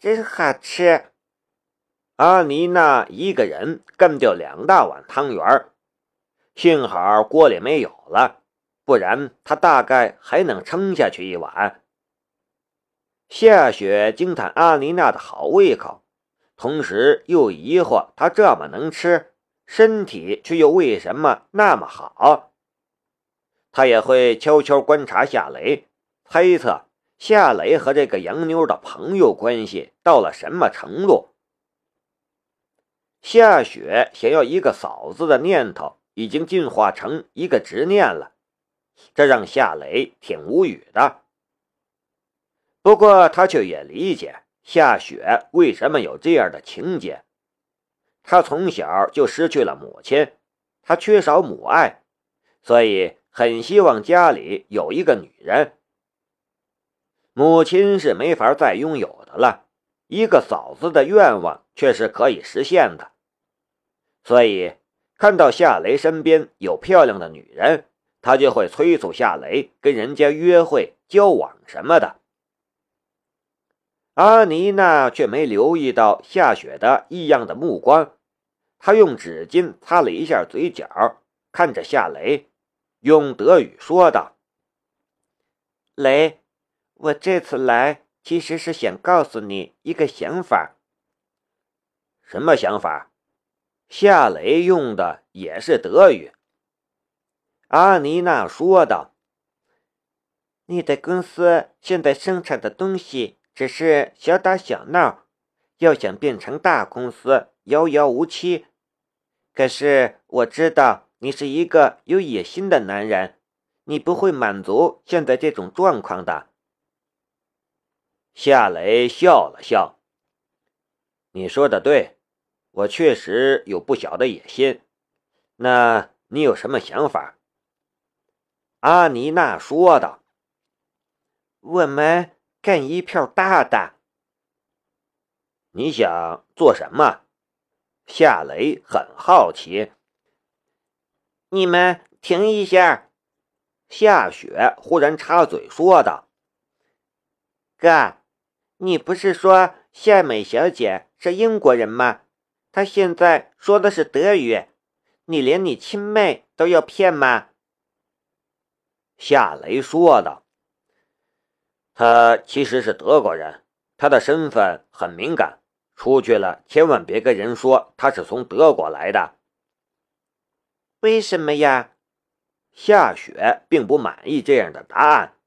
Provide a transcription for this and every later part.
真好吃。阿妮娜一个人干掉两大碗汤圆，幸好锅里没有了，不然她大概还能撑下去一碗。夏雪惊叹阿妮娜的好胃口，同时又疑惑她这么能吃，身体却又为什么那么好。她也会悄悄观察夏雷，猜测夏雷和这个洋妞的朋友关系到了什么程度。夏雪想要一个嫂子的念头已经进化成一个执念了，这让夏雷挺无语的。不过他却也理解夏雪为什么有这样的情节。他从小就失去了母亲，他缺少母爱，所以很希望家里有一个女人。母亲是没法再拥有的了。一个嫂子的愿望却是可以实现的，所以看到夏雷身边有漂亮的女人，他就会催促夏雷跟人家约会、交往什么的。阿妮娜却没留意到夏雪的异样的目光，她用纸巾擦了一下嘴角，看着夏雷，用德语说道：“雷，我这次来。”其实是想告诉你一个想法。什么想法？夏雷用的也是德语。阿妮娜说道：“你的公司现在生产的东西只是小打小闹，要想变成大公司遥遥无期。可是我知道你是一个有野心的男人，你不会满足现在这种状况的。”夏雷笑了笑：“你说的对，我确实有不小的野心。那你有什么想法？”阿尼娜说道：“我们干一票大的。”你想做什么？夏雷很好奇。你们停一下！夏雪忽然插嘴说道：“哥。”你不是说夏美小姐是英国人吗？她现在说的是德语，你连你亲妹都要骗吗？夏雷说道：“他其实是德国人，他的身份很敏感，出去了千万别跟人说他是从德国来的。”为什么呀？夏雪并不满意这样的答案。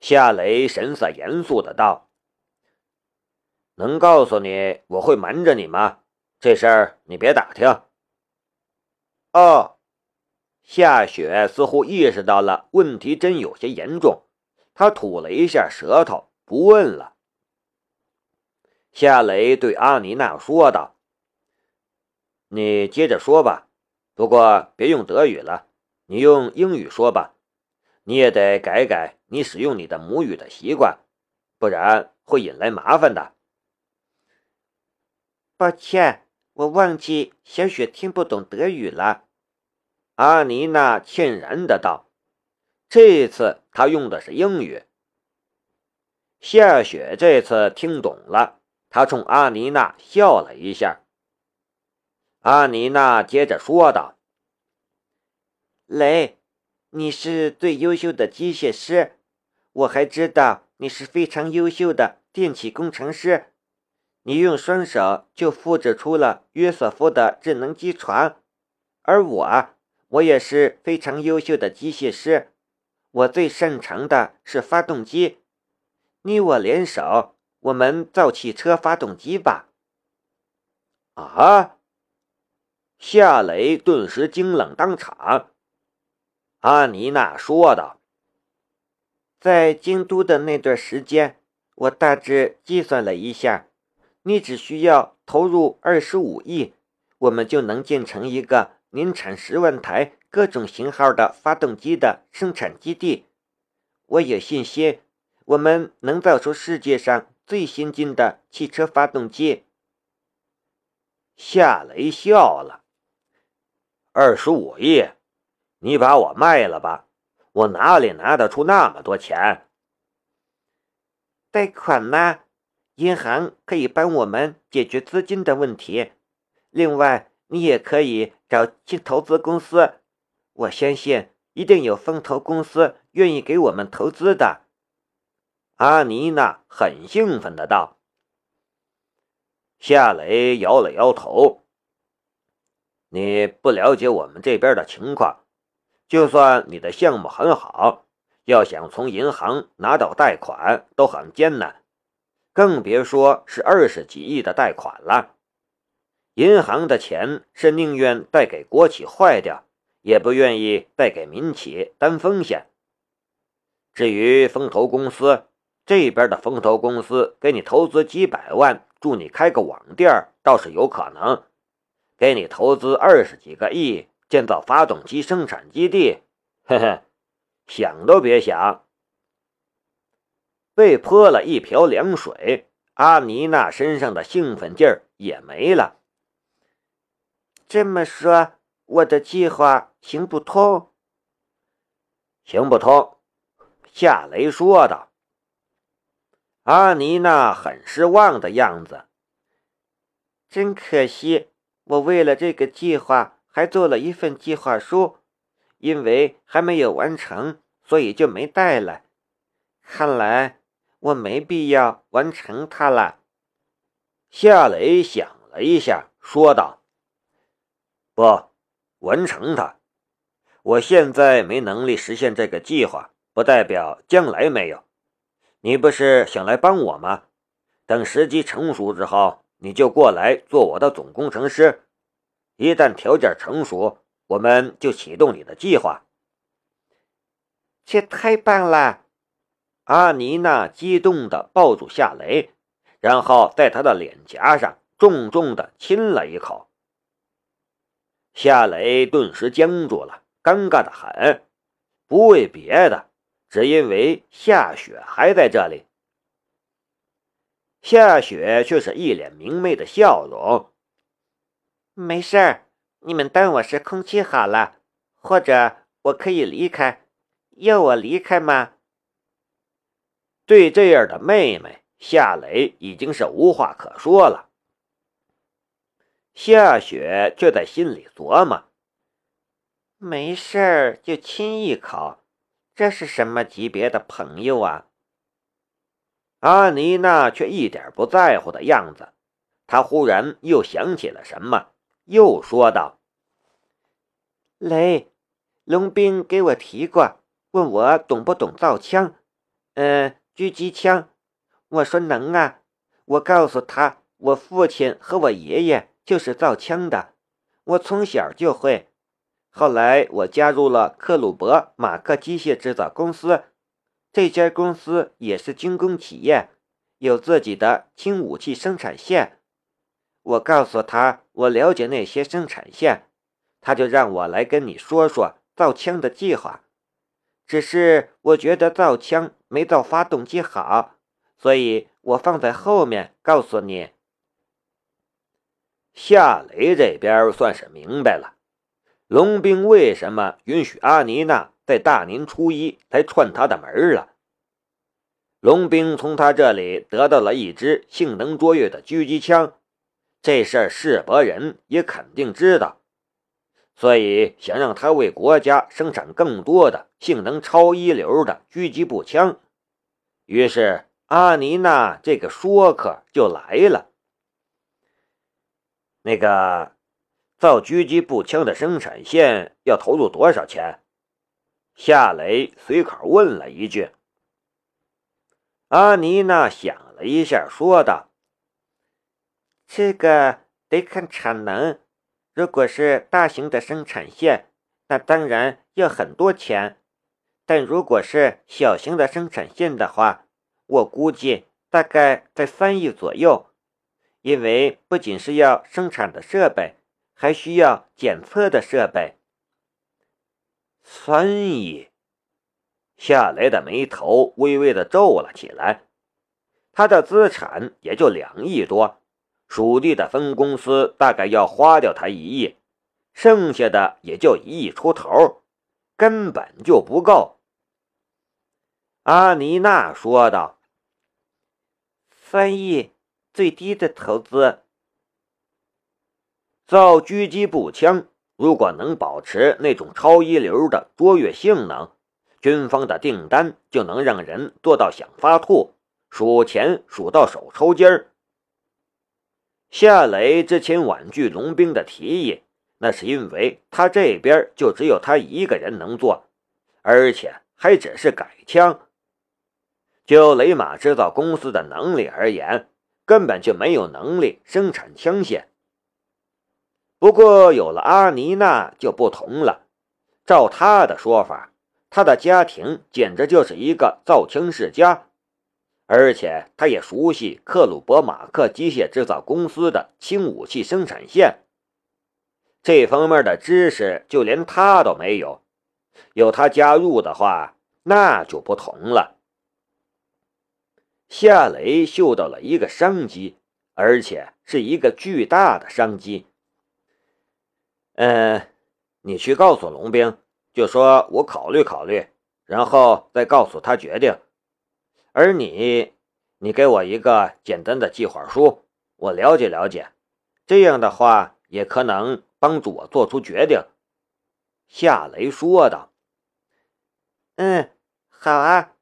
夏雷神色严肃的道：“能告诉你我会瞒着你吗？这事儿你别打听。”哦，夏雪似乎意识到了问题真有些严重，她吐了一下舌头，不问了。夏雷对阿妮娜说道：“你接着说吧，不过别用德语了，你用英语说吧。”你也得改改你使用你的母语的习惯，不然会引来麻烦的。抱歉，我忘记小雪听不懂德语了。阿妮娜歉然的道：“这次她用的是英语。”夏雪这次听懂了，她冲阿妮娜笑了一下。阿妮娜接着说道：“雷。”你是最优秀的机械师，我还知道你是非常优秀的电气工程师。你用双手就复制出了约瑟夫的智能机床，而我，我也是非常优秀的机械师，我最擅长的是发动机。你我联手，我们造汽车发动机吧。啊！夏雷顿时惊冷当场。阿妮娜说道：“在京都的那段时间，我大致计算了一下，你只需要投入二十五亿，我们就能建成一个年产十万台各种型号的发动机的生产基地。我有信心，我们能造出世界上最先进的汽车发动机。”夏雷笑了：“二十五亿。”你把我卖了吧，我哪里拿得出那么多钱？贷款呢？银行可以帮我们解决资金的问题。另外，你也可以找投资公司，我相信一定有风投公司愿意给我们投资的。”阿妮娜很兴奋的道。夏雷摇了摇头：“你不了解我们这边的情况，就算你的项目很好，要想从银行拿到贷款都很艰难，更别说是二十几亿的贷款了。银行的钱是宁愿贷给国企坏掉，也不愿意贷给民企担风险。至于风投公司，这边的风投公司给你投资几百万。”助你开个网店倒是有可能，给你投资二十几个亿建造发动机生产基地，嘿嘿，想都别想。被泼了一瓢凉水，阿妮娜身上的兴奋劲儿也没了。这么说，我的计划行不通？行不通，夏雷说道。阿妮娜很失望的样子，真可惜，我为了这个计划还做了一份计划书，因为还没有完成，所以就没带来。看来我没必要完成它了。夏雷想了一下，说道：“不，完成它。我现在没能力实现这个计划，不代表将来没有。”你不是想来帮我吗？等时机成熟之后，你就过来做我的总工程师。一旦条件成熟，我们就启动你的计划。这太棒了！阿妮娜激动地抱住夏雷，然后在他的脸颊上重重地亲了一口。夏雷顿时僵住了，尴尬的很，不为别的。只因为夏雪还在这里，夏雪却是一脸明媚的笑容。没事儿，你们当我是空气好了，或者我可以离开，要我离开吗？对这样的妹妹，夏雷已经是无话可说了。夏雪却在心里琢磨：没事儿就亲一口。这是什么级别的朋友啊？阿妮娜却一点不在乎的样子。她忽然又想起了什么，又说道：“雷，龙兵给我提过，问我懂不懂造枪，嗯，狙击枪。我说能啊。我告诉他，我父亲和我爷爷就是造枪的，我从小就会。”后来我加入了克鲁伯马克机械制造公司，这家公司也是军工企业，有自己的轻武器生产线。我告诉他我了解那些生产线，他就让我来跟你说说造枪的计划。只是我觉得造枪没造发动机好，所以我放在后面告诉你。夏雷这边算是明白了。龙兵为什么允许阿妮娜在大年初一来串他的门了？龙兵从他这里得到了一支性能卓越的狙击枪，这事儿世伯人也肯定知道，所以想让他为国家生产更多的性能超一流的狙击步枪。于是阿妮娜这个说客就来了。那个。造狙击步枪的生产线要投入多少钱？夏雷随口问了一句。阿妮娜想了一下，说道：“这个得看产能。如果是大型的生产线，那当然要很多钱；但如果是小型的生产线的话，我估计大概在三亿左右。因为不仅是要生产的设备。”还需要检测的设备。三亿，夏雷的眉头微微的皱了起来。他的资产也就两亿多，属地的分公司大概要花掉他一亿，剩下的也就一亿出头，根本就不够。阿妮娜说道：“三亿，最低的投资。造狙击步枪，如果能保持那种超一流的卓越性能，军方的订单就能让人做到想发吐，数钱数到手抽筋儿。夏雷之前婉拒龙兵的提议，那是因为他这边就只有他一个人能做，而且还只是改枪。就雷马制造公司的能力而言，根本就没有能力生产枪械。不过有了阿妮娜就不同了，照他的说法，他的家庭简直就是一个造枪世家。而且他也熟悉克鲁伯马克机械制造公司的轻武器生产线，这方面的知识就连他都没有。有他加入的话，那就不同了。夏雷嗅到了一个商机，而且是一个巨大的商机。嗯，你去告诉龙兵，就说我考虑考虑，然后再告诉他决定。而你，你给我一个简单的计划书，我了解了解，这样的话也可能帮助我做出决定。”夏雷说道。“嗯，好啊。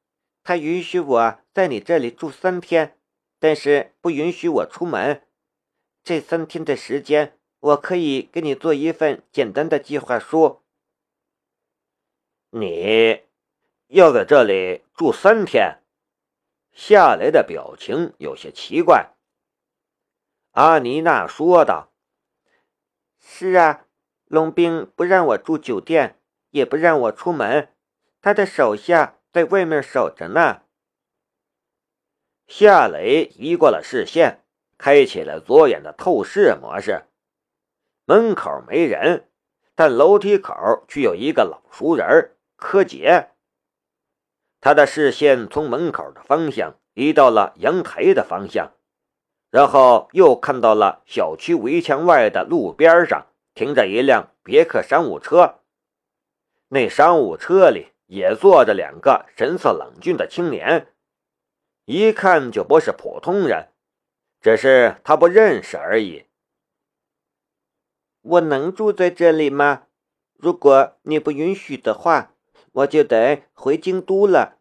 他允许我在你这里住三天，但是不允许我出门。这三天的时间，我可以给你做一份简单的计划书。你要在这里住三天？”夏雷的表情有些奇怪。阿妮娜说道：“是啊，龙兵不让我住酒店，也不让我出门，他的手下在外面守着呢。”夏雷移过了视线，开启了左眼的透视模式。门口没人，但楼梯口却有一个老熟人柯洁。他的视线从门口的方向移到了阳台的方向，然后又看到了小区围墙外的路边上停着一辆别克商务车。那商务车里也坐着两个神色冷峻的青年，一看就不是普通人，只是他不认识而已。我能住在这里吗？如果你不允许的话。我就得回京都了，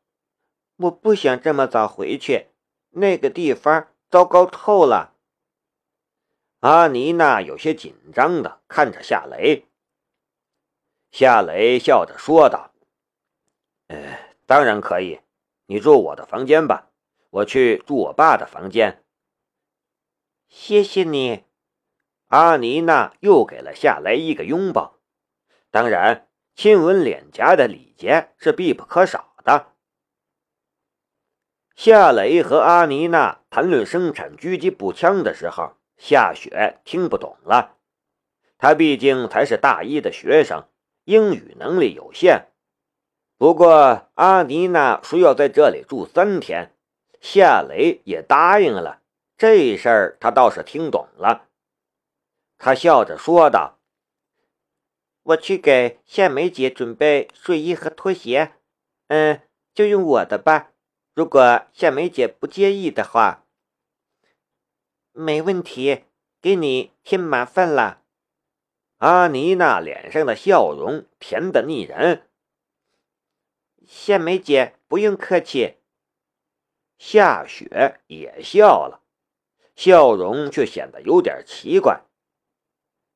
我不想这么早回去，那个地方糟糕透了。阿妮娜有些紧张的看着夏雷，夏雷笑着说道：“呃，当然可以，你住我的房间吧，我去住我爸的房间。”谢谢你，阿妮娜又给了夏雷一个拥抱，当然。亲吻脸颊的礼节是必不可少的。夏雷和阿妮娜谈论生产狙击步枪的时候，夏雪听不懂了。他毕竟才是大一的学生，英语能力有限。不过阿妮娜说要在这里住三天，夏雷也答应了。这事儿他倒是听懂了。他笑着说道。我去给夏梅姐准备睡衣和拖鞋，嗯，就用我的吧。如果夏梅姐不介意的话，没问题。给你添麻烦了。阿妮娜脸上的笑容甜得腻人。夏梅姐不用客气。夏雪也笑了，笑容却显得有点奇怪，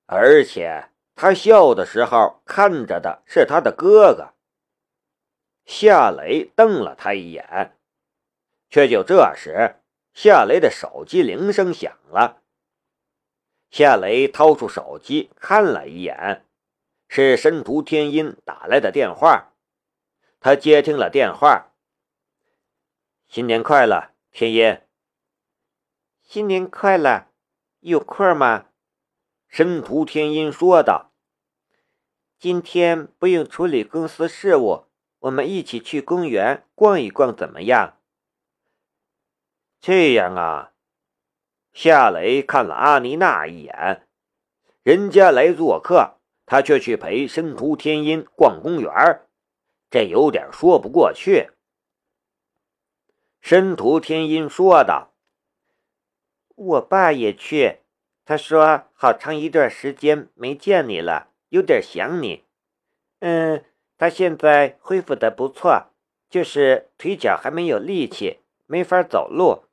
而且。他笑的时候，看着的是他的哥哥。夏雷瞪了他一眼，却就这时，夏雷的手机铃声响了。夏雷掏出手机看了一眼，是申屠天音打来的电话。他接听了电话：“新年快乐，天音。”“新年快乐，有空吗？”申屠天音说道：“今天不用处理公司事务，我们一起去公园逛一逛，怎么样？”这样啊。夏雷看了阿妮娜一眼，人家来做客，他却去陪申屠天音逛公园，这有点说不过去。申屠天音说道：“我爸也去，他说好长一段时间没见你了，有点想你。嗯，他现在恢复的不错，就是腿脚还没有力气，没法走路。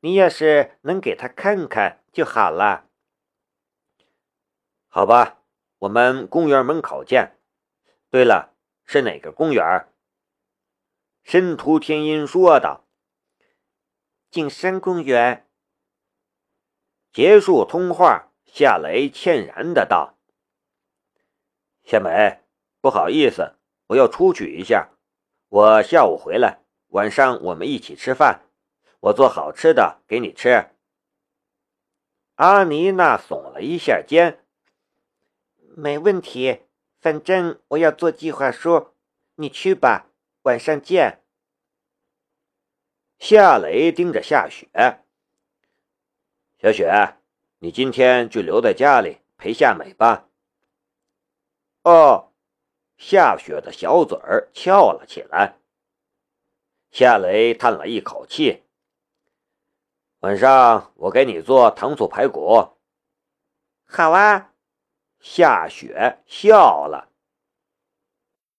你要是能给他看看就好了。好吧，我们公园门口见。对了，是哪个公园？申屠天音说道：“景山公园。”结束通话，夏雷歉然的道：“夏美，不好意思，我要出去一下，我下午回来，晚上我们一起吃饭，我做好吃的给你吃。”阿妮娜耸了一下肩：“没问题。”反正我要做计划书，你去吧，晚上见。夏雷盯着夏雪，小雪，你今天就留在家里陪夏美吧。哦，夏雪的小嘴儿翘了起来。夏雷叹了一口气，晚上我给你做糖醋排骨。好啊。夏雪笑了。